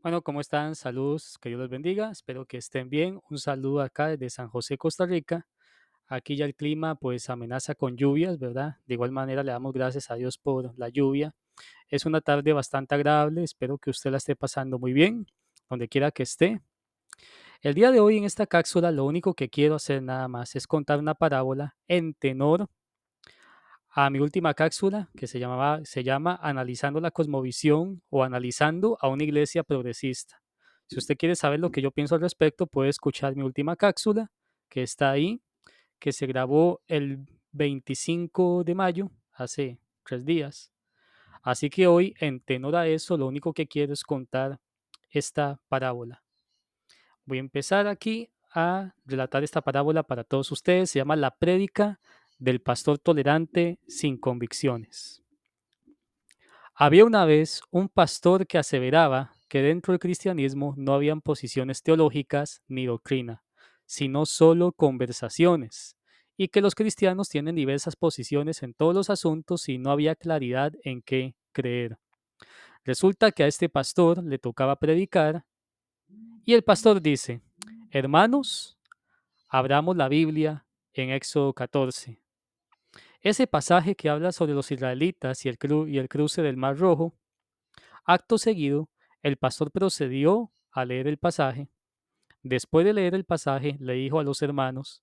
Bueno, ¿cómo están? Saludos, que Dios los bendiga. Espero que estén bien. Un saludo acá desde San José, Costa Rica. Aquí ya el clima pues amenaza con lluvias, ¿verdad? De igual manera le damos gracias a Dios por la lluvia. Es una tarde bastante agradable. Espero que usted la esté pasando muy bien, donde quiera que esté. El día de hoy en esta cápsula lo único que quiero hacer nada más es contar una parábola en tenor a mi última cápsula que se, llamaba, se llama Analizando la Cosmovisión o Analizando a una Iglesia Progresista. Si usted quiere saber lo que yo pienso al respecto, puede escuchar mi última cápsula que está ahí, que se grabó el 25 de mayo, hace tres días. Así que hoy, en tenor a eso, lo único que quiero es contar esta parábola. Voy a empezar aquí a relatar esta parábola para todos ustedes. Se llama La prédica del pastor tolerante sin convicciones. Había una vez un pastor que aseveraba que dentro del cristianismo no habían posiciones teológicas ni doctrina, sino solo conversaciones, y que los cristianos tienen diversas posiciones en todos los asuntos y no había claridad en qué creer. Resulta que a este pastor le tocaba predicar y el pastor dice, hermanos, abramos la Biblia en Éxodo 14. Ese pasaje que habla sobre los israelitas y el, y el cruce del Mar Rojo, acto seguido, el pastor procedió a leer el pasaje. Después de leer el pasaje, le dijo a los hermanos,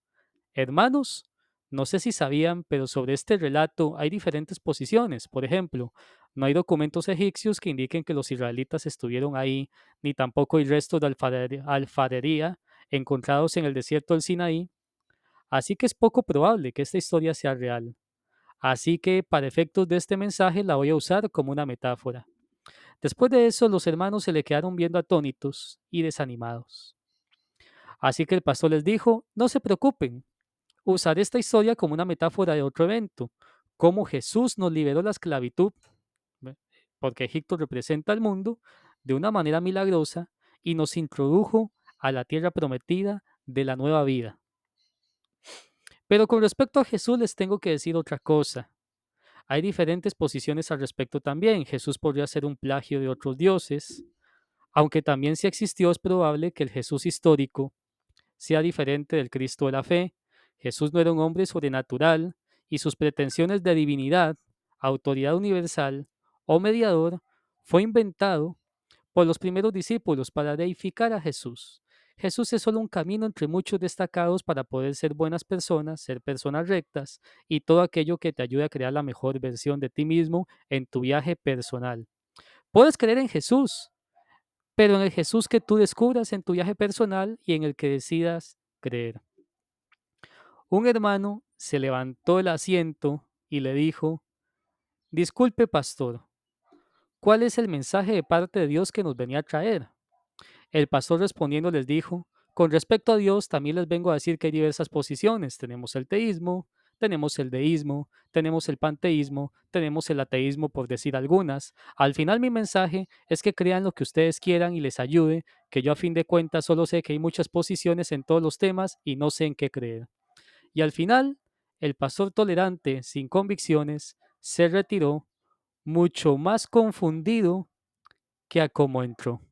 hermanos, no sé si sabían, pero sobre este relato hay diferentes posiciones. Por ejemplo, no hay documentos egipcios que indiquen que los israelitas estuvieron ahí, ni tampoco hay restos de alfarería encontrados en el desierto del Sinaí. Así que es poco probable que esta historia sea real. Así que para efectos de este mensaje la voy a usar como una metáfora. Después de eso, los hermanos se le quedaron viendo atónitos y desanimados. Así que el pastor les dijo, no se preocupen, usaré esta historia como una metáfora de otro evento, cómo Jesús nos liberó la esclavitud, porque Egipto representa al mundo, de una manera milagrosa y nos introdujo a la tierra prometida de la nueva vida. Pero con respecto a Jesús les tengo que decir otra cosa. Hay diferentes posiciones al respecto también. Jesús podría ser un plagio de otros dioses, aunque también si existió es probable que el Jesús histórico sea diferente del Cristo de la fe. Jesús no era un hombre sobrenatural y sus pretensiones de divinidad, autoridad universal o mediador fue inventado por los primeros discípulos para deificar a Jesús. Jesús es solo un camino entre muchos destacados para poder ser buenas personas, ser personas rectas y todo aquello que te ayude a crear la mejor versión de ti mismo en tu viaje personal. Puedes creer en Jesús, pero en el Jesús que tú descubras en tu viaje personal y en el que decidas creer. Un hermano se levantó del asiento y le dijo, Disculpe, pastor, ¿cuál es el mensaje de parte de Dios que nos venía a traer? El pastor respondiendo les dijo, con respecto a Dios también les vengo a decir que hay diversas posiciones. Tenemos el teísmo, tenemos el deísmo, tenemos el panteísmo, tenemos el ateísmo, por decir algunas. Al final mi mensaje es que crean lo que ustedes quieran y les ayude, que yo a fin de cuentas solo sé que hay muchas posiciones en todos los temas y no sé en qué creer. Y al final, el pastor tolerante, sin convicciones, se retiró mucho más confundido que a cómo entró.